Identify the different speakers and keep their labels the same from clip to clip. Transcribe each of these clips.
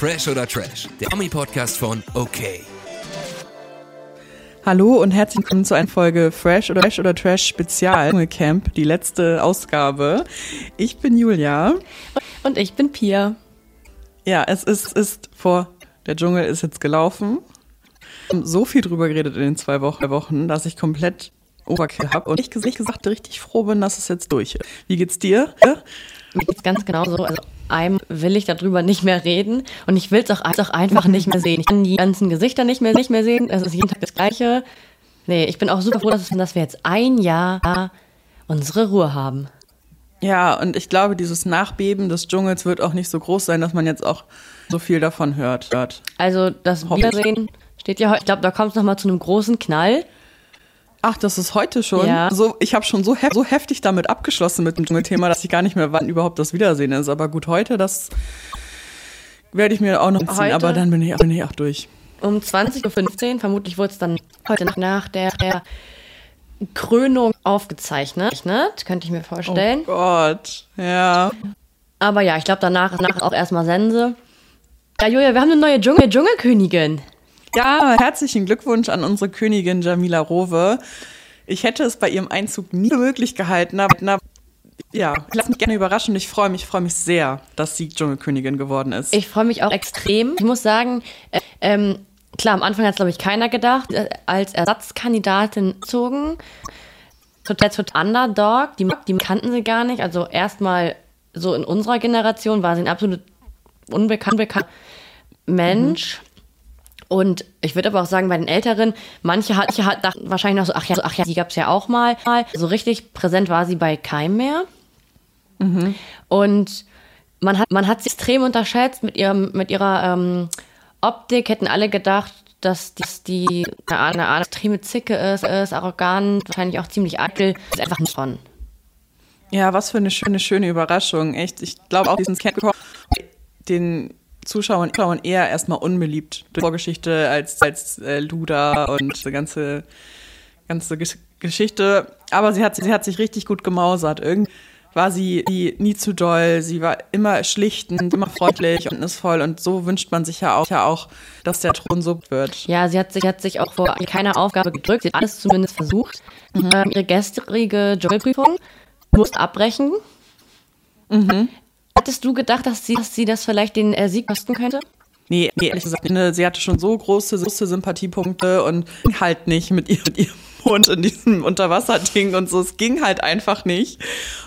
Speaker 1: Fresh oder Trash, der Ami-Podcast von OK.
Speaker 2: Hallo und herzlich willkommen zu einer Folge Fresh oder Trash oder Trash Spezial Camp, die letzte Ausgabe. Ich bin Julia.
Speaker 3: Und ich bin Pia.
Speaker 2: Ja, es ist, ist vor, der Dschungel ist jetzt gelaufen. Wir haben so viel drüber geredet in den zwei Wochen, dass ich komplett Oberkill habe und ich gesagt richtig froh bin, dass es jetzt durch ist. Wie geht's dir?
Speaker 3: Mir geht's ganz genauso. Also einem will ich darüber nicht mehr reden und ich will es auch, auch einfach nicht mehr sehen. Ich kann die ganzen Gesichter nicht mehr, nicht mehr sehen. Es ist jeden Tag das Gleiche. Nee, ich bin auch super froh, dass, dass wir jetzt ein Jahr unsere Ruhe haben.
Speaker 2: Ja, und ich glaube, dieses Nachbeben des Dschungels wird auch nicht so groß sein, dass man jetzt auch so viel davon hört.
Speaker 3: Also das Wiedersehen steht ja heute, ich glaube, da kommt es nochmal zu einem großen Knall.
Speaker 2: Ach, das ist heute schon. Ja. So, ich habe schon so, hef so heftig damit abgeschlossen mit dem Dschungelthema, dass ich gar nicht mehr wann überhaupt das Wiedersehen ist. Aber gut, heute, das werde ich mir auch noch ziehen. Heute, aber dann bin ich, bin ich auch durch.
Speaker 3: Um 20.15 Uhr, vermutlich wurde es dann heute nach, nach der, der Krönung aufgezeichnet, könnte ich mir vorstellen.
Speaker 2: Oh Gott, ja.
Speaker 3: Aber ja, ich glaube, danach, danach auch erstmal Sense. Ja, Julia, wir haben eine neue Dschungel Dschungelkönigin.
Speaker 2: Ja, herzlichen Glückwunsch an unsere Königin Jamila Rowe. Ich hätte es bei ihrem Einzug nie möglich gehalten, aber na, ja, lass mich gerne überraschen. Ich freue mich, freue mich sehr, dass sie Dschungelkönigin geworden ist.
Speaker 3: Ich freue mich auch extrem. Ich muss sagen, äh, ähm, klar, am Anfang hat es, glaube ich, keiner gedacht, äh, als Ersatzkandidatin zogen. Total, total Underdog, die, die kannten sie gar nicht. Also erstmal so in unserer Generation war sie ein absolut unbekannter Mensch. Mhm. Und ich würde aber auch sagen, bei den Älteren, manche hat, manche hat dachten wahrscheinlich noch so, ach ja, ach ja, die gab es ja auch mal. So richtig präsent war sie bei keinem mehr. Mhm. Und man hat, man hat sie extrem unterschätzt mit, ihrem, mit ihrer ähm, Optik. Hätten alle gedacht, dass die, die eine, Art, eine Art extreme Zicke ist, ist arrogant, wahrscheinlich auch ziemlich eitel. Ist einfach nicht von.
Speaker 2: Ja, was für eine schöne, schöne Überraschung. Echt, ich glaube auch diesen Camp den Zuschauern, Zuschauern eher erstmal unbeliebt durch Vorgeschichte als, als äh, Luda und diese ganze, ganze Geschichte. Aber sie hat, sie hat sich richtig gut gemausert. Irgendwie war sie die, nie zu doll, sie war immer schlichtend, immer freundlich und ist voll und so wünscht man sich ja auch, ja auch, dass der Thron so wird.
Speaker 3: Ja, sie hat sich, hat sich auch vor keiner Aufgabe gedrückt, sie hat alles zumindest versucht. Mhm. Ähm, ihre gestrige Dschungelprüfung musste abbrechen. Mhm. Hattest du gedacht, dass sie, dass sie das vielleicht den äh, Sieg kosten könnte?
Speaker 2: Nee, nee, ehrlich gesagt, sie hatte schon so große, große Sympathiepunkte und halt nicht mit, ihr, mit ihrem Mund in diesem Unterwasserding und so. Es ging halt einfach nicht.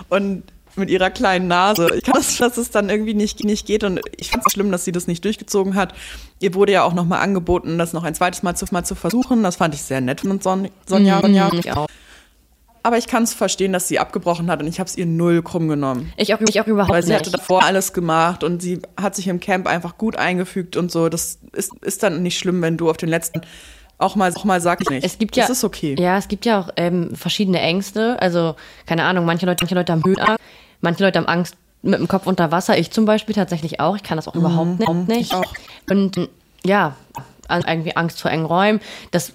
Speaker 2: Und mit ihrer kleinen Nase. Ich kann das, dass es dann irgendwie nicht, nicht geht und ich finde es schlimm, dass sie das nicht durchgezogen hat. Ihr wurde ja auch nochmal angeboten, das noch ein zweites Mal zu, mal zu versuchen. Das fand ich sehr nett von Son Sonja. Mhm, Sonja. Ich auch. Aber ich kann es verstehen, dass sie abgebrochen hat und ich habe es ihr null krumm genommen.
Speaker 3: Ich auch, ich auch überhaupt nicht.
Speaker 2: Weil sie hatte davor alles gemacht und sie hat sich im Camp einfach gut eingefügt und so. Das ist, ist dann nicht schlimm, wenn du auf den letzten auch mal, auch mal sag ich nicht.
Speaker 3: Es gibt ja,
Speaker 2: das ist okay.
Speaker 3: Ja, es gibt ja auch ähm, verschiedene Ängste. Also, keine Ahnung, manche Leute, manche Leute haben Höhenangst, manche Leute haben Angst mit dem Kopf unter Wasser. Ich zum Beispiel tatsächlich auch. Ich kann das auch mhm. überhaupt nicht. Ich auch. Und ja, irgendwie Angst vor engen Räumen. Das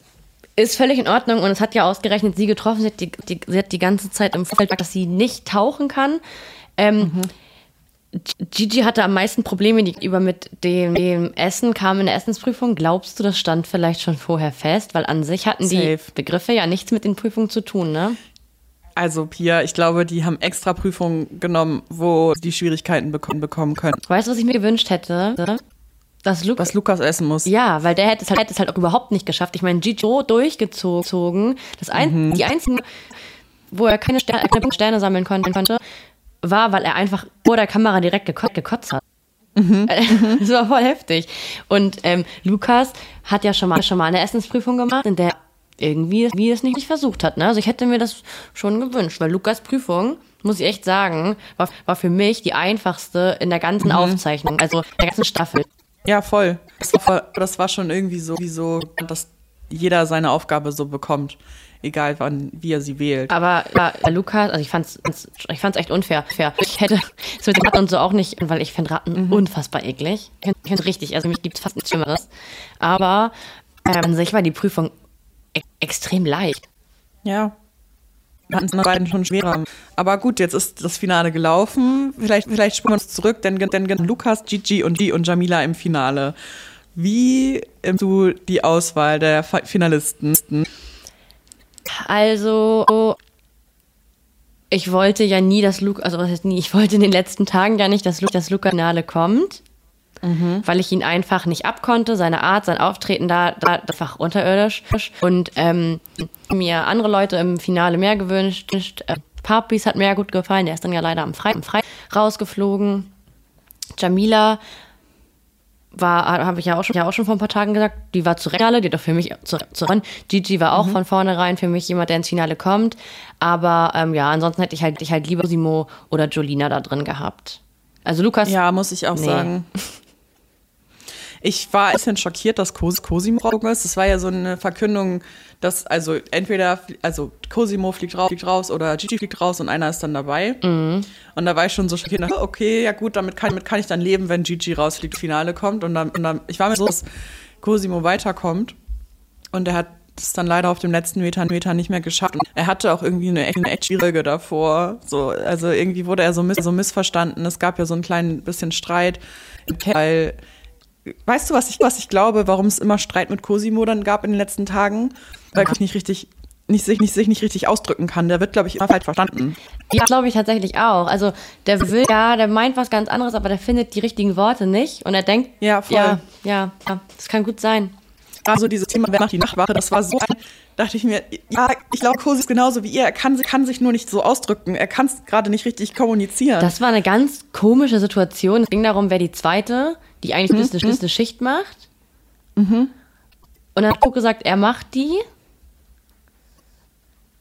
Speaker 3: ist völlig in Ordnung und es hat ja ausgerechnet sie getroffen. Sie hat die, die, sie hat die ganze Zeit im Vorfeld gesagt, dass sie nicht tauchen kann. Ähm, mhm. Gigi hatte am meisten Probleme gegenüber mit dem, dem, Essen, kam in der Essensprüfung. Glaubst du, das stand vielleicht schon vorher fest? Weil an sich hatten Safe. die Begriffe ja nichts mit den Prüfungen zu tun, ne?
Speaker 2: Also, Pia, ich glaube, die haben extra Prüfungen genommen, wo die Schwierigkeiten bekommen, bekommen können.
Speaker 3: Weißt du, was ich mir gewünscht hätte?
Speaker 2: Was, Lu was Lukas essen muss.
Speaker 3: Ja, weil der hätte es halt, hätte es halt auch überhaupt nicht geschafft. Ich meine, Gigi durchgezogen. Das ein, mhm. Die einzigen, wo er keine Sterne, keine Sterne sammeln konnte, war, weil er einfach vor der Kamera direkt gekotzt, gekotzt hat. Mhm. Das war voll heftig. Und ähm, Lukas hat ja schon mal, schon mal eine Essensprüfung gemacht, in der irgendwie wie es nicht versucht hat. Ne? Also ich hätte mir das schon gewünscht, weil Lukas Prüfung, muss ich echt sagen, war, war für mich die einfachste in der ganzen mhm. Aufzeichnung, also der ganzen Staffel.
Speaker 2: Ja, voll. Das war, das war schon irgendwie so, wie so, dass jeder seine Aufgabe so bekommt. Egal wann, wie er sie wählt.
Speaker 3: Aber ja, Lukas, also ich fand's, ich fand's echt unfair. Fair. Ich hätte es mit Ratten und so auch nicht, weil ich finde Ratten mhm. unfassbar eklig. Ich finde richtig, also mich gibt's fast nichts Schlimmeres. Aber äh, an sich war die Prüfung e extrem leicht.
Speaker 2: Ja. Hatten es beiden schon schwerer. Aber gut, jetzt ist das Finale gelaufen. Vielleicht, vielleicht springen wir uns zurück, denn, denn Lukas, Gigi und G und Jamila im Finale. Wie du die Auswahl der Finalisten?
Speaker 3: Also, ich wollte ja nie, dass Luca, also was heißt nie, ich wollte in den letzten Tagen ja nicht, dass, Lu das Luca-Finale kommt. Mhm. Weil ich ihn einfach nicht abkonnte, seine Art, sein Auftreten da, da einfach unterirdisch. Und ähm, mir andere Leute im Finale mehr gewünscht. Äh, Papis hat mir ja gut gefallen, der ist dann ja leider am Freitag Frei rausgeflogen. Jamila war, habe ich ja auch, schon, ja auch schon vor ein paar Tagen gesagt, die war zu Finale, die doch für mich zu, zu Gigi war auch mhm. von vornherein für mich jemand, der ins Finale kommt. Aber ähm, ja, ansonsten hätte ich halt, ich halt lieber Simo oder Jolina da drin gehabt. Also Lukas.
Speaker 2: Ja, muss ich auch nee. sagen. Ich war ein bisschen schockiert, dass Cos Cosimo raus ist. Es war ja so eine Verkündung, dass also entweder, also Cosimo fliegt raus, fliegt raus oder Gigi fliegt raus und einer ist dann dabei. Mhm. Und da war ich schon so schockiert, okay, ja gut, damit kann, damit kann ich dann leben, wenn Gigi rausfliegt, Finale kommt. Und dann, und dann ich war mir so, dass Cosimo weiterkommt. Und er hat es dann leider auf dem letzten Meter, Meter nicht mehr geschafft. Und er hatte auch irgendwie eine, eine echt schwierige davor. So, also irgendwie wurde er so, miss, so missverstanden. Es gab ja so ein klein bisschen Streit, weil weißt du, was ich, was ich glaube, warum es immer Streit mit Cosimo dann gab in den letzten Tagen? Weil ich nicht richtig, nicht, sich, nicht, sich nicht richtig ausdrücken kann. Der wird, glaube ich, immer falsch verstanden.
Speaker 3: Ja, glaube ich tatsächlich auch. Also der will, ja, der meint was ganz anderes, aber der findet die richtigen Worte nicht. Und er denkt, ja, voll. ja, ja, ja das kann gut sein.
Speaker 2: War so dieses Thema, wer macht die Nachtwache, das war so, dachte ich mir, ja, ich glaube, Cosi ist genauso wie ihr. Er kann, kann sich nur nicht so ausdrücken. Er kann es gerade nicht richtig kommunizieren.
Speaker 3: Das war eine ganz komische Situation. Es ging darum, wer die zweite die eigentlich mhm. das eine Schicht macht. Mhm. Und dann hat Cook gesagt, er macht die.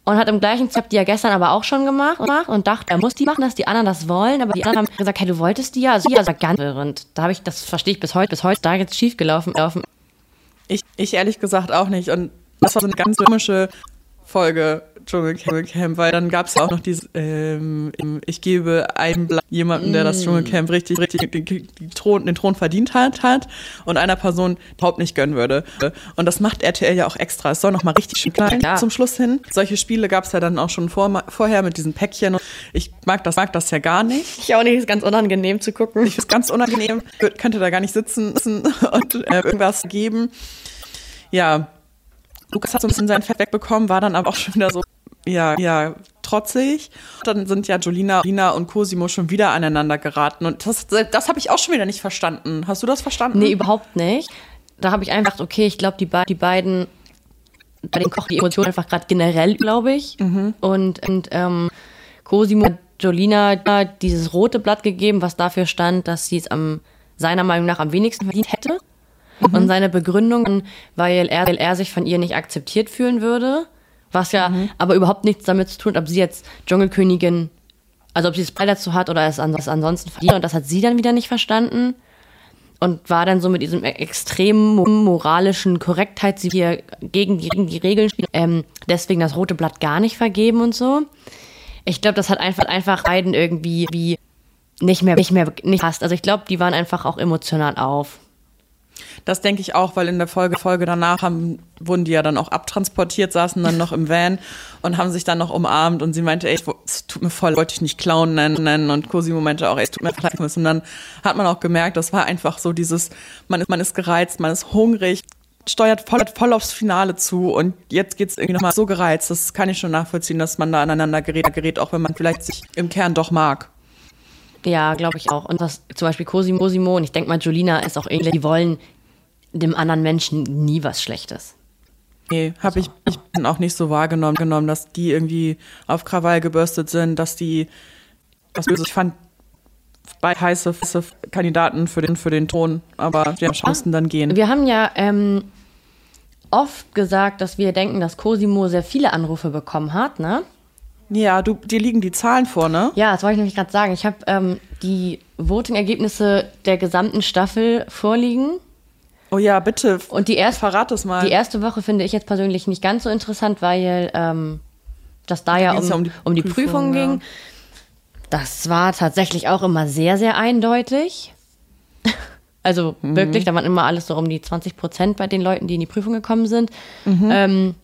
Speaker 3: Und hat im gleichen Zeitpunkt die ja gestern aber auch schon gemacht und dachte, er muss die machen, dass die anderen das wollen. Aber die anderen haben gesagt, hey, du wolltest die ja. Also, ja, also ganz verwirrend. Da habe ich, das verstehe ich bis heute, bis heute da jetzt schief gelaufen.
Speaker 2: Ich, ich ehrlich gesagt auch nicht. Und das war so eine ganz komische Folge Dschungelcamp, weil dann gab es ja auch noch dieses, ähm, ich gebe einem jemanden, der das mm. Dschungelcamp richtig, richtig den, Thron, den Thron verdient hat, hat und einer Person überhaupt nicht gönnen würde. Und das macht RTL ja auch extra. Es soll noch mal richtig schön klein ja. zum Schluss hin. Solche Spiele gab es ja dann auch schon vor, vorher mit diesen Päckchen. Ich mag das, mag das ja gar nicht.
Speaker 3: Ich auch nicht, ist ganz unangenehm zu gucken.
Speaker 2: Ich finde es ganz unangenehm. Könnte da gar nicht sitzen und äh, irgendwas geben. Ja, Lukas hat so ein bisschen sein Fett wegbekommen, war dann aber auch schon wieder so ja, ja, trotzig. Dann sind ja Jolina, Jolina und Cosimo schon wieder aneinander geraten. Und das, das habe ich auch schon wieder nicht verstanden. Hast du das verstanden?
Speaker 3: Nee, überhaupt nicht. Da habe ich einfach gedacht, okay, ich glaube, die, die beiden, bei den Koch die Emotionen einfach gerade generell, glaube ich. Mhm. Und, und ähm, Cosimo hat Jolina dieses rote Blatt gegeben, was dafür stand, dass sie es am, seiner Meinung nach am wenigsten verdient hätte. Mhm. Und seine Begründung, weil er, weil er sich von ihr nicht akzeptiert fühlen würde. Was ja mhm. aber überhaupt nichts damit zu tun hat, ob sie jetzt Dschungelkönigin, also ob sie es Preis dazu hat oder es ansonsten verdient. Und das hat sie dann wieder nicht verstanden. Und war dann so mit diesem extremen moralischen Korrektheit, sie hier gegen die, gegen die Regeln spielt, ähm, deswegen das rote Blatt gar nicht vergeben und so. Ich glaube, das hat einfach, einfach beiden irgendwie wie nicht mehr, nicht mehr, nicht passt. Also ich glaube, die waren einfach auch emotional auf.
Speaker 2: Das denke ich auch, weil in der Folge, Folge danach haben, wurden die ja dann auch abtransportiert, saßen dann noch im Van und haben sich dann noch umarmt und sie meinte, ey, es tut mir voll, wollte ich nicht Clown nennen und Cosimo meinte auch, ey, es tut mir leid. Und dann hat man auch gemerkt, das war einfach so dieses, man ist, man ist gereizt, man ist hungrig, steuert voll, voll aufs Finale zu und jetzt geht es irgendwie nochmal so gereizt. Das kann ich schon nachvollziehen, dass man da aneinander gerät, gerät, auch wenn man vielleicht sich im Kern doch mag.
Speaker 3: Ja, glaube ich auch. Und was zum Beispiel Cosimo, Cosimo und ich denke mal, Julina ist auch ähnlich, die wollen dem anderen Menschen nie was Schlechtes.
Speaker 2: Nee, habe ich, ich bin auch nicht so wahrgenommen, genommen, dass die irgendwie auf Krawall gebürstet sind, dass die was Böses. Ich fand bei heiße, heiße Kandidaten für den, für den Ton, aber die Chancen dann gehen.
Speaker 3: Wir haben ja ähm, oft gesagt, dass wir denken, dass Cosimo sehr viele Anrufe bekommen hat, ne?
Speaker 2: Ja, du, dir liegen die Zahlen vor, ne?
Speaker 3: Ja, das wollte ich nämlich gerade sagen. Ich habe ähm, die Voting-Ergebnisse der gesamten Staffel vorliegen.
Speaker 2: Oh ja, bitte.
Speaker 3: Und die erste, verrat es mal. Die erste Woche finde ich jetzt persönlich nicht ganz so interessant, weil ähm, das da ja um, um, die, um die Prüfung, Prüfung ging. Ja. Das war tatsächlich auch immer sehr, sehr eindeutig. Also mhm. wirklich, da waren immer alles so um die 20 Prozent bei den Leuten, die in die Prüfung gekommen sind. Mhm. Ähm,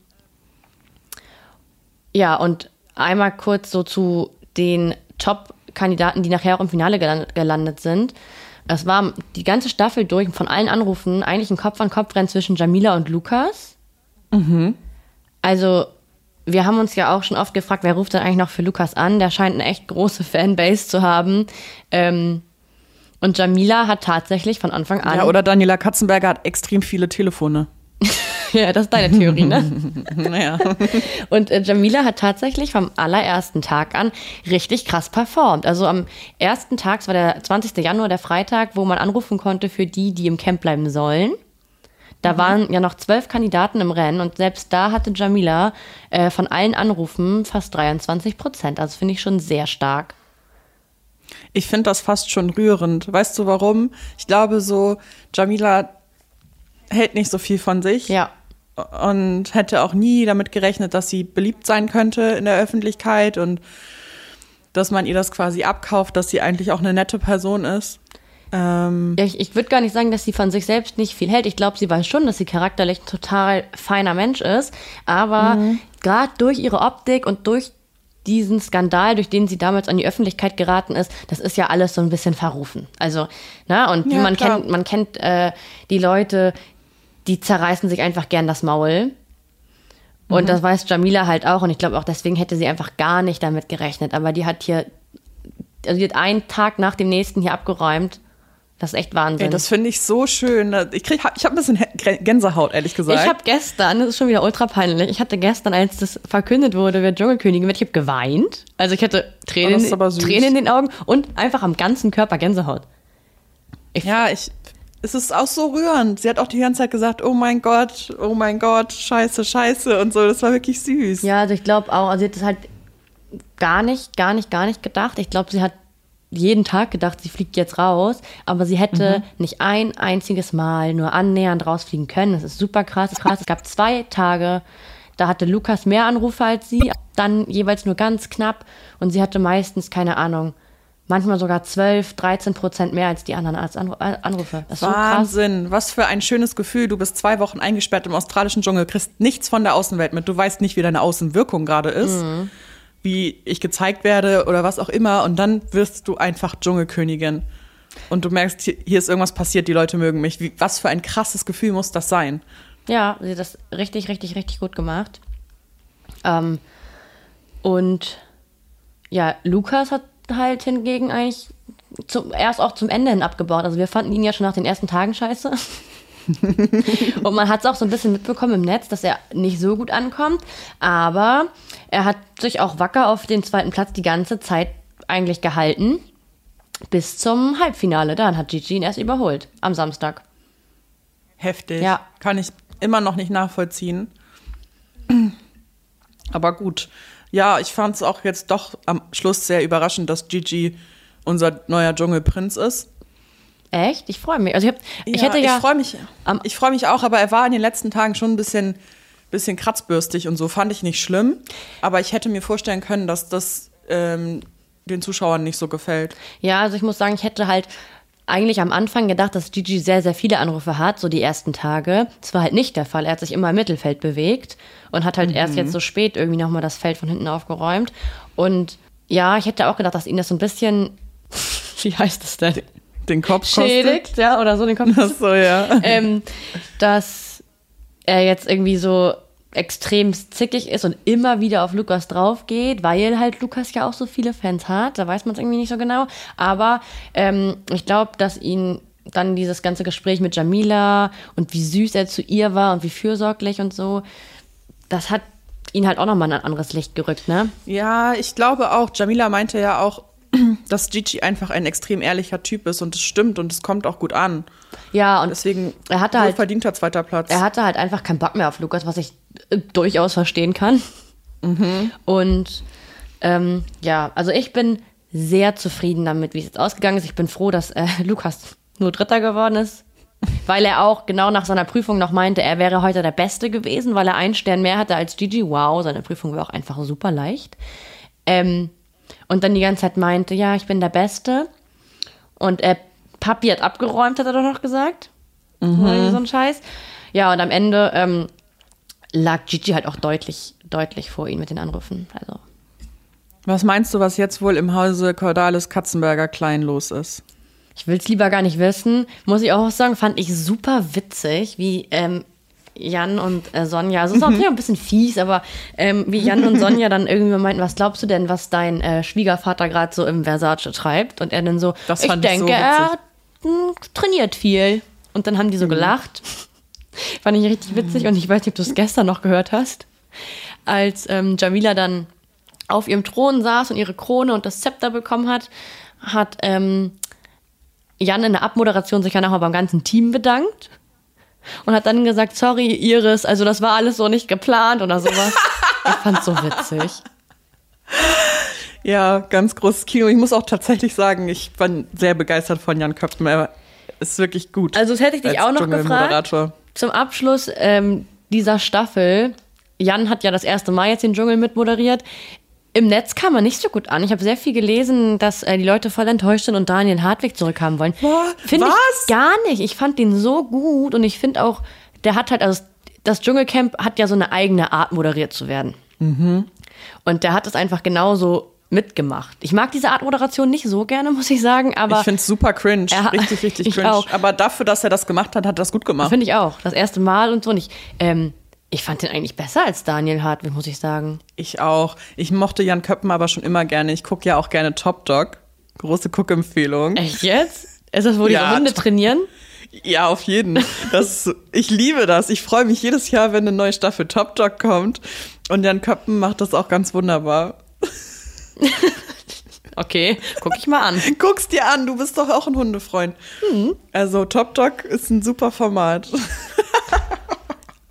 Speaker 3: ja, und einmal kurz so zu den Top-Kandidaten, die nachher auch im Finale gelandet sind. Es war die ganze Staffel durch von allen Anrufen eigentlich ein Kopf-an-Kopf-Rennen zwischen Jamila und Lukas. Also, wir haben uns ja auch schon oft gefragt, wer ruft denn eigentlich noch für Lukas an? Der scheint eine echt große Fanbase zu haben. Ähm, und Jamila hat tatsächlich von Anfang an.
Speaker 2: Ja, oder Daniela Katzenberger hat extrem viele Telefone.
Speaker 3: ja, das ist deine Theorie, ne?
Speaker 2: Naja.
Speaker 3: Und äh, Jamila hat tatsächlich vom allerersten Tag an richtig krass performt. Also am ersten Tag, es war der 20. Januar, der Freitag, wo man anrufen konnte für die, die im Camp bleiben sollen. Da waren ja noch zwölf Kandidaten im Rennen und selbst da hatte Jamila äh, von allen Anrufen fast 23 Prozent. Also finde ich schon sehr stark.
Speaker 2: Ich finde das fast schon rührend. Weißt du warum? Ich glaube so, Jamila hält nicht so viel von sich.
Speaker 3: Ja.
Speaker 2: Und hätte auch nie damit gerechnet, dass sie beliebt sein könnte in der Öffentlichkeit und dass man ihr das quasi abkauft, dass sie eigentlich auch eine nette Person ist. Ähm,
Speaker 3: Ja, Ich, ich würde gar nicht sagen, dass sie von sich selbst nicht viel hält. Ich glaube, sie weiß schon, dass sie charakterlich ein total feiner Mensch ist. Aber gerade durch ihre Optik und durch diesen Skandal, durch den sie damals an die Öffentlichkeit geraten ist, das ist ja alles so ein bisschen verrufen. Also, na, und
Speaker 2: Ja,
Speaker 3: man
Speaker 2: klar.
Speaker 3: kennt, man kennt äh, die Leute, die zerreißen sich einfach gern das Maul. Und das weiß Jamila halt auch. Und ich glaube auch deswegen hätte sie einfach gar nicht damit gerechnet. Aber die hat hier, also die hat einen Tag nach dem nächsten hier abgeräumt. Das ist echt Wahnsinn.
Speaker 2: ey, das finde ich so schön. Ich, krieg, ich habe ein bisschen Gänsehaut, ehrlich gesagt.
Speaker 3: Ich habe gestern, das ist schon wieder ultra peinlich, ich hatte gestern, als das verkündet wurde, wer Dschungelkönigin wird, ich habe geweint. Also ich hatte
Speaker 2: Oh,
Speaker 3: Tränen,
Speaker 2: süß.
Speaker 3: Tränen in den Augen und einfach am ganzen Körper Gänsehaut.
Speaker 2: Ja, ich. Es ist auch so rührend. Sie hat auch die ganze Zeit gesagt, oh mein Gott, oh mein Gott, scheiße, scheiße und so. Das war wirklich süß.
Speaker 3: Ja, also ich glaube auch, also sie hat das halt gar nicht, gar nicht, gar nicht gedacht. Ich glaube, sie hat jeden Tag gedacht, sie fliegt jetzt raus, aber sie hätte
Speaker 2: Mhm.
Speaker 3: nicht ein einziges Mal nur annähernd rausfliegen können. Das ist super krass. krass. Es gab zwei Tage, da hatte Lukas mehr Anrufe als sie, dann jeweils nur ganz knapp und sie hatte meistens, keine Ahnung, manchmal sogar 12, 13 Prozent mehr als die anderen als Anru äh, Anrufe. Das ist so.
Speaker 2: Wahnsinn, was für ein schönes Gefühl. Du bist zwei Wochen eingesperrt im australischen Dschungel, kriegst nichts von der Außenwelt mit. Du weißt nicht, wie deine Außenwirkung gerade ist,
Speaker 3: Mhm.
Speaker 2: wie ich gezeigt werde oder was auch immer. Und dann wirst du einfach Dschungelkönigin. Und du merkst, hier, hier ist irgendwas passiert, die Leute mögen mich. Wie, was für ein krasses Gefühl muss das sein?
Speaker 3: Ja, sie hat das richtig, richtig, richtig gut gemacht. Ähm, und ja, Lukas hat halt hingegen eigentlich zum, erst auch zum Ende hin abgebaut. Also wir fanden ihn ja schon nach den ersten Tagen scheiße. und man hat es auch so ein bisschen mitbekommen im Netz, dass er nicht so gut ankommt. Aber er hat sich auch wacker auf den zweiten Platz die ganze Zeit eigentlich gehalten. Bis zum Halbfinale. Dann hat Gigi ihn erst überholt. Am Samstag.
Speaker 2: Heftig.
Speaker 3: Ja.
Speaker 2: Kann ich immer noch nicht nachvollziehen. Aber gut. Ja, ich fand es auch jetzt doch am Schluss sehr überraschend, dass Gigi unser neuer Dschungelprinz ist.
Speaker 3: Echt? Ich freue mich. Also ich, hab, ich hätte ja.
Speaker 2: Ich freue mich.
Speaker 3: am-
Speaker 2: Ich freue mich auch, aber er war in den letzten Tagen schon ein bisschen, bisschen kratzbürstig und so fand ich nicht schlimm. Aber ich hätte mir vorstellen können, dass das ähm, den Zuschauern nicht so gefällt.
Speaker 3: Ja, also ich muss sagen, ich hätte halt eigentlich am Anfang gedacht, dass Gigi sehr, sehr viele Anrufe hat, so die ersten Tage. Das war halt nicht der Fall. Er hat sich immer im Mittelfeld bewegt und hat halt erst jetzt so spät irgendwie nochmal das Feld von hinten aufgeräumt. Und ja, ich hätte auch gedacht, dass ihn das so ein bisschen, wie heißt das denn?
Speaker 2: Den Kopf kostet.
Speaker 3: Schädigt, ja, oder so den Kopf.
Speaker 2: Ach so, ja.
Speaker 3: ähm, dass er jetzt irgendwie so extrem zickig ist und immer wieder auf Lukas drauf geht, weil halt Lukas ja auch so viele Fans hat. Da weiß man es irgendwie nicht so genau. Aber ähm, ich glaube, dass ihn dann dieses ganze Gespräch mit Jamila und wie süß er zu ihr war und wie fürsorglich und so, das hat ihn halt auch nochmal in ein anderes Licht gerückt, ne?
Speaker 2: Ja, ich glaube auch. Jamila meinte ja auch, dass Gigi einfach ein extrem ehrlicher Typ ist und es stimmt und es kommt auch gut an.
Speaker 3: Ja, und
Speaker 2: Deswegen
Speaker 3: er hatte halt
Speaker 2: verdienter zweiter Platz.
Speaker 3: er hatte halt einfach keinen Bock mehr auf Lukas, was ich äh, durchaus verstehen kann. Und ähm, ja, also ich bin sehr zufrieden damit, wie es jetzt ausgegangen ist. Ich bin froh, dass äh, Lukas nur Dritter geworden ist, weil er auch genau nach seiner Prüfung noch meinte, er wäre heute der Beste gewesen, weil er einen Stern mehr hatte als Gigi. Wow, seine Prüfung war auch einfach super leicht. Ähm, und dann die ganze Zeit meinte, ja, ich bin der Beste. Und äh, Papi hat abgeräumt, hat er doch noch gesagt. Oder So ein Scheiß. Ja, und am Ende ähm, lag Gigi halt auch deutlich, deutlich vor ihm mit den Anrufen. Also,
Speaker 2: Was meinst du, was jetzt wohl im Hause Cordalis Katzenberger klein los ist?
Speaker 3: Ich will es lieber gar nicht wissen. Muss ich auch sagen, fand ich super witzig, wie ähm, Jan und äh, Sonja, also es ist natürlich auch ein bisschen fies, aber ähm, wie Jan und Sonja dann irgendwie meinten, was glaubst du denn, was dein äh, Schwiegervater gerade so im Versace treibt? Und er dann so,
Speaker 2: Das
Speaker 3: ich denke,
Speaker 2: so
Speaker 3: er mh, trainiert viel. Und dann haben die so gelacht. Fand ich richtig witzig und ich weiß nicht, ob du es gestern noch gehört hast, als ähm, Jamila dann auf ihrem Thron saß und ihre Krone und das Zepter bekommen hat, hat ähm, Jan in der Abmoderation sich ja nochmal beim ganzen Team bedankt und hat dann gesagt, sorry Iris, also das war alles so nicht geplant oder sowas. ich fand's so witzig.
Speaker 2: Ja, ganz großes Kino. Ich muss auch tatsächlich sagen, ich bin sehr begeistert von Jan Köppen. Er ist wirklich gut.
Speaker 3: Also das hätte ich dich auch noch gefragt. Zum Abschluss ähm, dieser Staffel, Jan hat ja das erste Mal jetzt den Dschungel mitmoderiert. Im Netz kam er nicht so gut an. Ich habe sehr viel gelesen, dass äh, die Leute voll enttäuscht sind und Daniel Hartwig zurückhaben wollen.
Speaker 2: Was?
Speaker 3: Finde
Speaker 2: Was?
Speaker 3: ich gar nicht. Ich fand den so gut und ich finde auch, der hat halt, also das Dschungelcamp hat ja so eine eigene Art, moderiert zu werden.
Speaker 2: Mhm.
Speaker 3: Und der hat es einfach genauso mitgemacht. Ich mag diese Art Moderation nicht so gerne, muss ich sagen, aber
Speaker 2: Ich finde es super cringe.
Speaker 3: Ja,
Speaker 2: richtig, richtig
Speaker 3: ich
Speaker 2: cringe.
Speaker 3: auch.
Speaker 2: Aber dafür, dass er das gemacht hat, hat er das gut gemacht.
Speaker 3: Finde ich auch. Das erste Mal und so. Und ich, ähm, ich fand den eigentlich besser als Daniel Hartwig, muss ich sagen.
Speaker 2: Ich auch. Ich mochte Jan Köppen aber schon immer gerne. Ich gucke ja auch gerne Top Dog. Große Guckempfehlung.
Speaker 3: Echt jetzt? Ist das, wo die
Speaker 2: Ja,
Speaker 3: Hunde trainieren?
Speaker 2: Ja, auf jeden. Das, ich liebe das. Ich freue mich jedes Jahr, wenn eine neue Staffel Top Dog kommt. Und Jan Köppen macht das auch ganz wunderbar.
Speaker 3: Okay, guck ich mal an.
Speaker 2: Guck's dir an, du bist doch auch ein Hundefreund.
Speaker 3: Mhm.
Speaker 2: Also Top Dog ist ein super Format.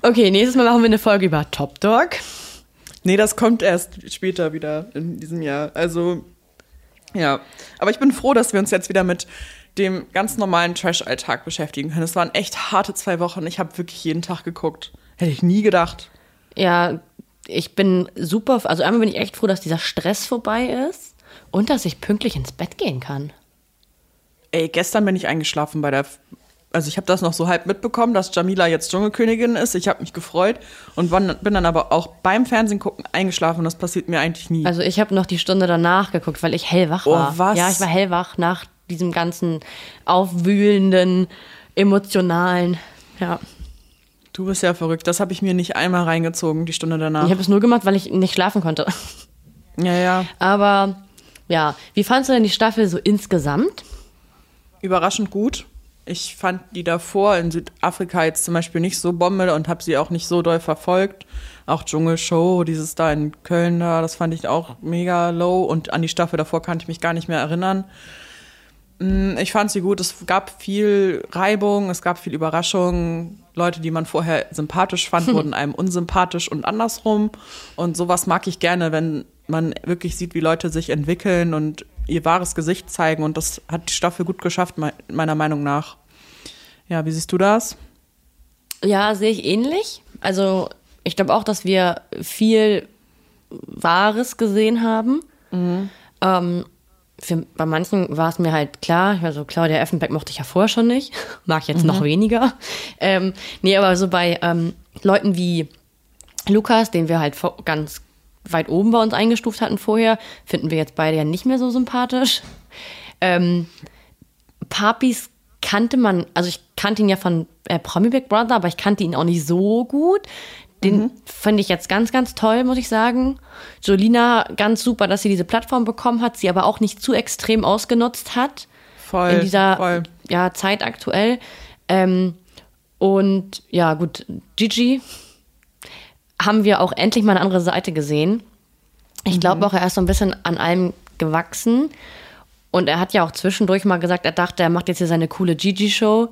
Speaker 3: Okay, nächstes Mal machen wir eine Folge über Top Dog.
Speaker 2: Nee, das kommt erst später wieder in diesem Jahr. Also, ja. Aber ich bin froh, dass wir uns jetzt wieder mit dem ganz normalen Trash-Alltag beschäftigen können. Es waren echt harte zwei Wochen. Ich habe wirklich jeden Tag geguckt. Hätte ich nie gedacht.
Speaker 3: Ja, ich bin super, also einmal bin ich echt froh, dass dieser Stress vorbei ist und dass ich pünktlich ins Bett gehen kann.
Speaker 2: Ey, gestern bin ich eingeschlafen bei der. Also ich habe das noch so halb mitbekommen, dass Jamila jetzt Dschungelkönigin ist. Ich habe mich gefreut und bin dann aber auch beim Fernsehen gucken eingeschlafen. Das passiert mir eigentlich nie.
Speaker 3: Also ich habe noch die Stunde danach geguckt, weil ich hellwach
Speaker 2: Oh,
Speaker 3: war.
Speaker 2: was?
Speaker 3: Ja, ich war hellwach nach diesem ganzen aufwühlenden, emotionalen, ja.
Speaker 2: du bist ja verrückt. Das habe ich mir nicht einmal reingezogen, die Stunde danach.
Speaker 3: Ich habe es nur gemacht, weil ich nicht schlafen konnte.
Speaker 2: ja, ja.
Speaker 3: Aber ja, wie fandst du denn die Staffel so insgesamt?
Speaker 2: überraschend gut. Ich fand die davor in Südafrika jetzt zum Beispiel nicht so Bombe und habe sie auch nicht so doll verfolgt. Auch Dschungelshow, dieses da in Köln da, das fand ich auch mega low und an die Staffel davor kann ich mich gar nicht mehr erinnern. Mm, Ich fand sie gut. Es gab viel Reibung, es gab viel Überraschung. Leute, die man vorher sympathisch fand, wurden einem unsympathisch und andersrum. Und sowas mag ich gerne, wenn man wirklich sieht, wie Leute sich entwickeln und ihr wahres Gesicht zeigen. Und das hat die Staffel gut geschafft, mei- meiner Meinung nach. Ja, wie siehst du das?
Speaker 3: Ja, sehe ich ähnlich. Also ich glaube auch, dass wir viel Wahres gesehen haben. Ähm, für, bei manchen war es mir halt klar, also Claudia Effenberg mochte ich ja vorher schon nicht, mag ich jetzt noch weniger. Ähm, nee, aber so bei ähm, Leuten wie Lukas, den wir halt ganz weit oben bei uns eingestuft hatten vorher, finden wir jetzt beide ja nicht mehr so sympathisch. Ähm, Papis kannte man, also ich kannte ihn ja von äh, Promi Big Brother, aber ich kannte ihn auch nicht so gut. Den finde ich jetzt ganz, ganz toll, muss ich sagen. Jolina, ganz super, dass sie diese Plattform bekommen hat, sie aber auch nicht zu extrem ausgenutzt hat
Speaker 2: Voll.
Speaker 3: in dieser
Speaker 2: voll.
Speaker 3: ja, Zeit aktuell. Ähm, und ja, gut, Gigi haben wir auch endlich mal eine andere Seite gesehen. Ich glaube auch, er ist so ein bisschen an allem gewachsen. Und er hat ja auch zwischendurch mal gesagt, er dachte, er macht jetzt hier seine coole Gigi-Show,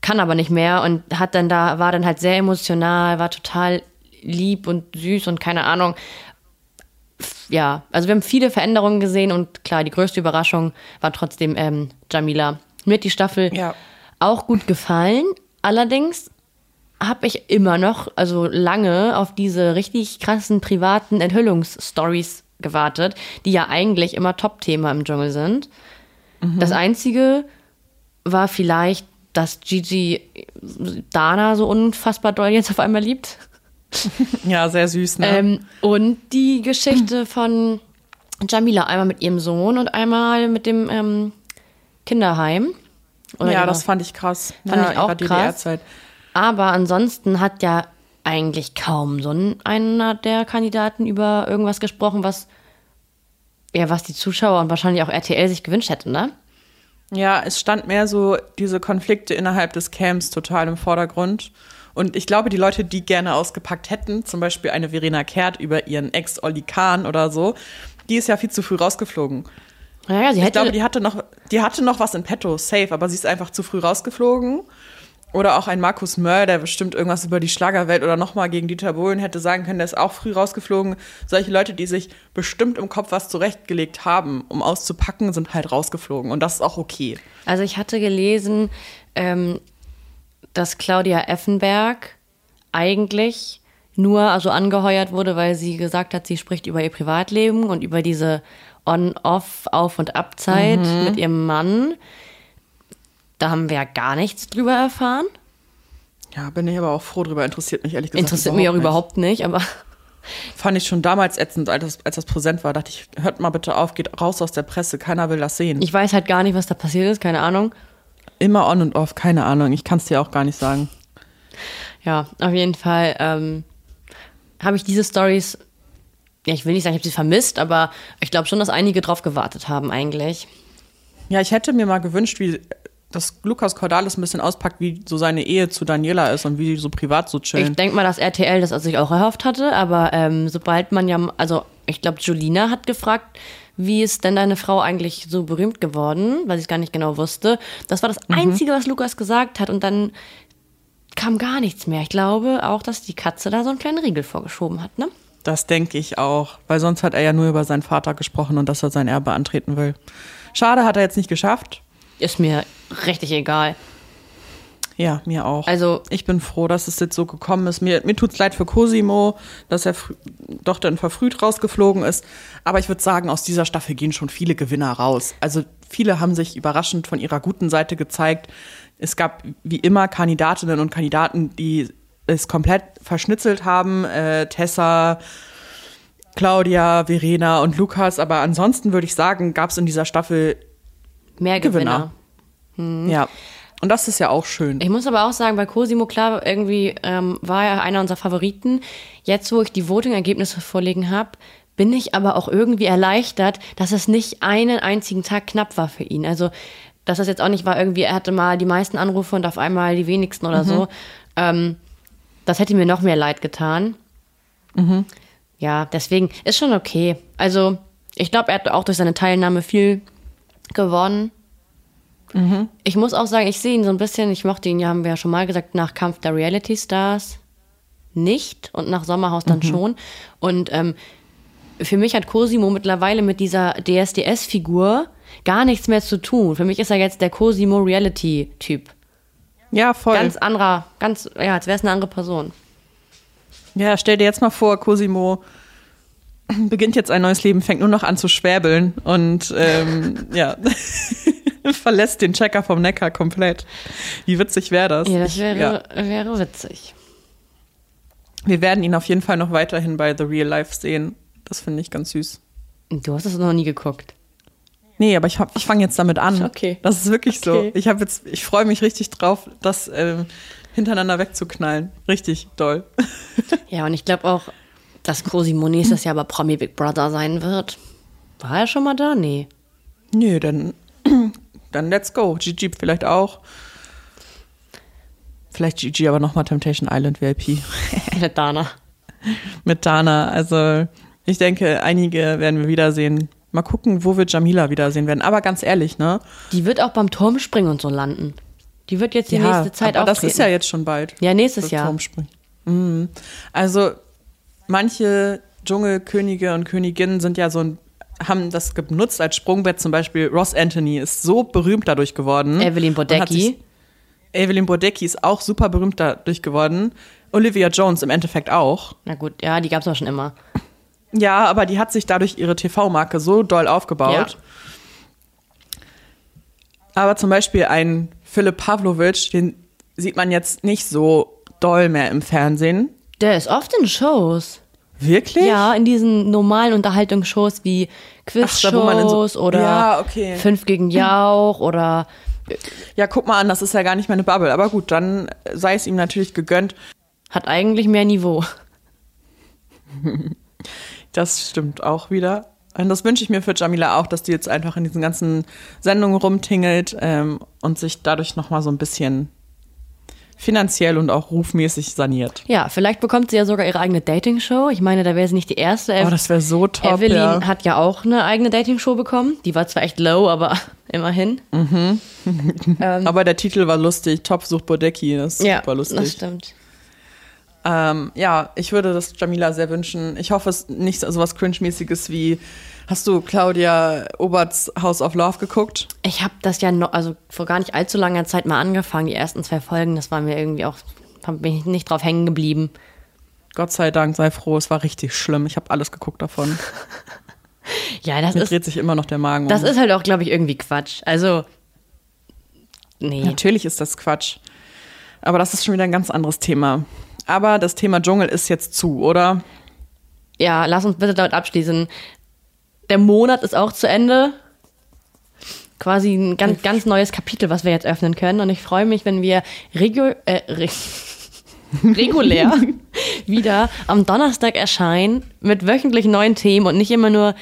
Speaker 3: kann aber nicht mehr und hat dann da, war dann halt sehr emotional, war total lieb und süß und keine Ahnung. Ja, also wir haben viele Veränderungen gesehen und klar, die größte Überraschung war trotzdem ähm, Jamila. Mir hat die Staffel
Speaker 2: Ja.
Speaker 3: auch gut gefallen. Allerdings habe ich immer noch, also lange, auf diese richtig krassen privaten Enthüllungsstories gewartet, die ja eigentlich immer Top-Thema im Dschungel sind. Das Einzige war vielleicht, dass Gigi Dana so unfassbar doll jetzt auf einmal liebt.
Speaker 2: Ja, sehr süß, ne?
Speaker 3: Ähm, und die Geschichte von Jamila einmal mit ihrem Sohn und einmal mit dem ähm, Kinderheim. Oder
Speaker 2: ja, das fand ich krass.
Speaker 3: Fand
Speaker 2: ja,
Speaker 3: ich auch krass.
Speaker 2: DDR-Zeit.
Speaker 3: Aber ansonsten hat ja eigentlich kaum so ein- einer der Kandidaten über irgendwas gesprochen, was ja, was die Zuschauer und wahrscheinlich auch RTL sich gewünscht hätten, ne?
Speaker 2: Ja, es stand mehr so diese Konflikte innerhalb des Camps total im Vordergrund. Und ich glaube, die Leute, die gerne ausgepackt hätten, zum Beispiel eine Verena Kehrt über ihren Ex Olli Kahn oder so, die ist ja viel zu früh rausgeflogen.
Speaker 3: Naja, sie
Speaker 2: Ich
Speaker 3: hätte
Speaker 2: glaube, die hatte noch, die hatte noch was in petto, safe, aber sie ist einfach zu früh rausgeflogen. Oder auch ein Markus Möll, der bestimmt irgendwas über die Schlagerwelt oder nochmal gegen Dieter Bohlen hätte sagen können, der ist auch früh rausgeflogen. Solche Leute, die sich bestimmt im Kopf was zurechtgelegt haben, um auszupacken, sind halt rausgeflogen. Und das ist auch okay.
Speaker 3: Also ich hatte gelesen, ähm, dass Claudia Effenberg eigentlich nur also angeheuert wurde, weil sie gesagt hat, sie spricht über ihr Privatleben und über diese On-Off, Auf- und Abzeit mit ihrem Mann. Da haben wir ja gar nichts drüber erfahren.
Speaker 2: Ja, bin ich aber auch froh drüber. Interessiert mich ehrlich gesagt.
Speaker 3: Interessiert mich auch
Speaker 2: nicht.
Speaker 3: überhaupt nicht, aber
Speaker 2: Fand ich schon damals ätzend, als das, als das präsent war. Dachte ich, hört mal bitte auf, geht raus aus der Presse. Keiner will das sehen.
Speaker 3: ich weiß halt gar nicht, was da passiert ist, keine Ahnung.
Speaker 2: Immer on und off, keine Ahnung. Ich kann es dir auch gar nicht sagen.
Speaker 3: Ja, auf jeden Fall ähm, habe ich diese Stories, ja, ich will nicht sagen, ich habe sie vermisst, aber ich glaube schon, dass einige drauf gewartet haben eigentlich.
Speaker 2: Ja, ich hätte mir mal gewünscht, wie dass Lukas Cordalis ein bisschen auspackt, wie so seine Ehe zu Daniela ist und wie die so privat so
Speaker 3: Ich
Speaker 2: chillen.
Speaker 3: denke mal, dass RTL das sich auch erhofft hatte, aber ähm, sobald man ja, also ich glaube, Julina hat gefragt, wie ist denn deine Frau eigentlich so berühmt geworden, weil sie es gar nicht genau wusste. Das war das Einzige, was Lukas gesagt hat und dann kam gar nichts mehr. Ich glaube auch, dass die Katze da so einen kleinen Riegel vorgeschoben hat, ne?
Speaker 2: Das denke ich auch, weil sonst hat er ja nur über seinen Vater gesprochen und dass er sein Erbe antreten will. Schade, hat er jetzt nicht geschafft.
Speaker 3: Ist mir richtig egal.
Speaker 2: Ja, mir auch.
Speaker 3: Also-
Speaker 2: ich bin froh, dass es jetzt so gekommen ist. Mir, mir tut's leid für Cosimo, dass er doch dann verfrüht rausgeflogen ist. Aber ich würde sagen, aus dieser Staffel gehen schon viele Gewinner raus. Also viele haben sich überraschend von ihrer guten Seite gezeigt. Es gab wie immer Kandidatinnen und Kandidaten, die es komplett verschnitzelt haben. Äh, Tessa, Claudia, Verena und Lukas. Aber ansonsten würde ich sagen, gab es in dieser Staffel
Speaker 3: Mehr Gewinner.
Speaker 2: Gewinner. Ja. Und das ist ja auch schön.
Speaker 3: Ich muss aber auch sagen, bei Cosimo, klar, irgendwie ähm, war er einer unserer Favoriten. Jetzt, wo ich die Voting-Ergebnisse vorliegen habe, bin ich aber auch irgendwie erleichtert, dass es nicht einen einzigen Tag knapp war für ihn. Also, dass das jetzt auch nicht war, irgendwie, er hatte mal die meisten Anrufe und auf einmal die wenigsten oder so. Ähm, das hätte mir noch mehr leid getan. Ja, deswegen ist schon okay. Also, ich glaube, er hat auch durch seine Teilnahme viel gewonnen. Ich muss auch sagen, ich sehe ihn so ein bisschen, ich mochte ihn ja, haben wir ja schon mal gesagt, nach Kampf der Reality Stars nicht und nach Sommerhaus dann schon. Und ähm, für mich hat Cosimo mittlerweile mit dieser DSDS-Figur gar nichts mehr zu tun. Für mich ist er jetzt der Cosimo Reality-Typ.
Speaker 2: Ja, voll.
Speaker 3: Ganz anderer, ganz, ja, als wäre es eine andere Person.
Speaker 2: Ja, stell dir jetzt mal vor, Cosimo beginnt jetzt ein neues Leben, fängt nur noch an zu schwäbeln und ähm, ja, verlässt den Checker vom Neckar komplett. Wie witzig wäre das?
Speaker 3: Ja, das wäre,
Speaker 2: ja.
Speaker 3: wäre witzig.
Speaker 2: Wir werden ihn auf jeden Fall noch weiterhin bei The Real Life sehen. Das finde ich ganz süß.
Speaker 3: Du hast es noch nie geguckt.
Speaker 2: Nee, aber ich, hab- ich fange jetzt damit an.
Speaker 3: Okay.
Speaker 2: Das ist wirklich
Speaker 3: Okay.
Speaker 2: so. Ich habe jetzt, ich freue mich richtig drauf, das ähm, hintereinander wegzuknallen. Richtig doll.
Speaker 3: Ja, und ich glaube auch, dass Cosimo nächstes Jahr bei Promi Big Brother sein wird. War er schon mal da? Nee.
Speaker 2: Nö, dann, dann let's go. Gigi vielleicht auch. Vielleicht Gigi, aber nochmal Temptation Island VIP
Speaker 3: Mit Dana.
Speaker 2: mit Dana. Also ich denke, einige werden wir wiedersehen. Mal gucken, wo wir Jamila wiedersehen werden. Aber ganz ehrlich, ne?
Speaker 3: Die wird auch beim Turmspringen und so landen. Die wird jetzt die nächste Zeit
Speaker 2: aber
Speaker 3: auftreten.
Speaker 2: das ist ja jetzt schon bald.
Speaker 3: Ja, nächstes Jahr.
Speaker 2: Turmspringen. Mhm. Also manche Dschungelkönige und Königinnen sind ja so ein haben das genutzt als Sprungbrett. Zum Beispiel Ross Anthony ist so berühmt dadurch geworden.
Speaker 3: Evelyn Bodecki.
Speaker 2: Evelyn Bodecki ist auch super berühmt dadurch geworden. Olivia Jones im Endeffekt auch.
Speaker 3: Na gut, ja, die gab es auch schon immer.
Speaker 2: Ja, aber die hat sich dadurch ihre TV-Marke so doll aufgebaut. Aber zum Beispiel ein Philipp Pavlovic, den sieht man jetzt nicht so doll mehr im Fernsehen.
Speaker 3: Der ist oft in Shows.
Speaker 2: Wirklich?
Speaker 3: Ja, in diesen normalen Unterhaltungsshows wie
Speaker 2: in so-
Speaker 3: Quizshows oder
Speaker 2: Ja, okay.
Speaker 3: Fünf gegen Jauch oder
Speaker 2: Ja, guck mal an, das ist ja gar nicht meine Bubble. Aber gut, dann sei es ihm natürlich gegönnt.
Speaker 3: hat eigentlich mehr Niveau.
Speaker 2: Das stimmt auch wieder. Und das wünsche ich mir für Jamila auch, dass die jetzt einfach in diesen ganzen Sendungen rumtingelt ähm, und sich dadurch nochmal so ein bisschen finanziell und auch rufmäßig saniert.
Speaker 3: Ja, vielleicht bekommt sie ja sogar ihre eigene Dating-Show. Ich meine, da wäre sie nicht die erste.
Speaker 2: Oh, das wäre so top.
Speaker 3: Evelyn
Speaker 2: ja.
Speaker 3: hat ja auch eine eigene Dating-Show bekommen. Die war zwar echt low, aber immerhin.
Speaker 2: Aber der Titel war lustig. Top sucht Bodecki. Das ist
Speaker 3: Ja,
Speaker 2: super lustig.
Speaker 3: das stimmt.
Speaker 2: Ähm, ja, ich würde das Jamila sehr wünschen. Ich hoffe, es ist nicht so was Cringe-mäßiges wie. Hast du Claudia Oberts House of Love geguckt?
Speaker 3: Ich habe das ja noch, also vor gar nicht allzu langer Zeit mal angefangen, die ersten zwei Folgen. Das war mir irgendwie auch, bin ich nicht drauf hängen geblieben.
Speaker 2: Gott sei Dank, sei froh, es war richtig schlimm. Ich habe alles geguckt davon.
Speaker 3: Ja, das
Speaker 2: Mir
Speaker 3: ist,
Speaker 2: dreht sich immer noch der Magen
Speaker 3: das
Speaker 2: um.
Speaker 3: ist halt auch, glaube ich, irgendwie Quatsch. Also, nee.
Speaker 2: Natürlich ist das Quatsch. Aber das ist schon wieder ein ganz anderes Thema. Aber das Thema Dschungel ist jetzt zu, oder?
Speaker 3: Ja, lass uns bitte damit abschließen. Der Monat ist auch zu Ende. Quasi ein ganz, ganz neues Kapitel, was wir jetzt öffnen können. Und ich freue mich, wenn wir regu äh, re regulär wieder am Donnerstag erscheinen mit wöchentlich neuen Themen und nicht immer nur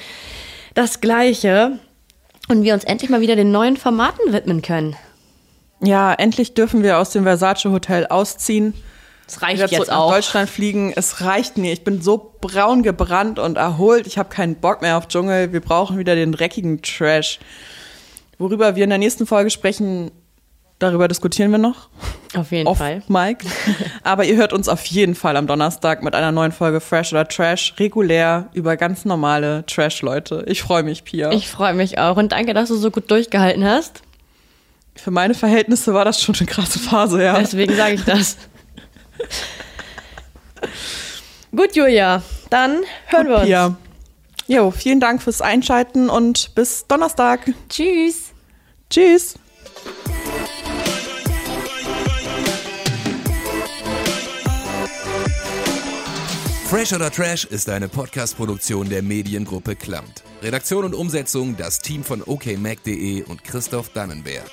Speaker 3: das Gleiche. Und wir uns endlich mal wieder den neuen Formaten widmen können.
Speaker 2: Ja, endlich dürfen wir aus dem Versace Hotel ausziehen.
Speaker 3: Das reicht
Speaker 2: wieder
Speaker 3: jetzt
Speaker 2: nach
Speaker 3: auch.
Speaker 2: Deutschland fliegen. Es reicht mir. Ich bin so braun gebrannt und erholt. Ich habe keinen Bock mehr auf Dschungel. Wir brauchen wieder den dreckigen Trash. Worüber wir in der nächsten Folge sprechen, darüber diskutieren wir noch.
Speaker 3: Auf jeden
Speaker 2: Off
Speaker 3: Fall.
Speaker 2: Mike. Aber ihr hört uns auf jeden Fall am Donnerstag mit einer neuen Folge Fresh oder Trash regulär über ganz normale Trash-Leute. Ich freue mich, Pia.
Speaker 3: Ich freue mich auch und danke, dass du so gut durchgehalten hast.
Speaker 2: Für meine Verhältnisse war das schon eine krasse Phase, ja.
Speaker 3: Deswegen sage ich das. Gut, Julia, dann hören wir uns.
Speaker 2: Pia. Jo, vielen Dank fürs Einschalten und bis Donnerstag.
Speaker 3: Tschüss.
Speaker 2: Tschüss.
Speaker 1: Fresh oder Trash ist eine Podcast-Produktion der Mediengruppe Klamt. Redaktion und Umsetzung das Team von okmac.de und Christoph Dannenberg.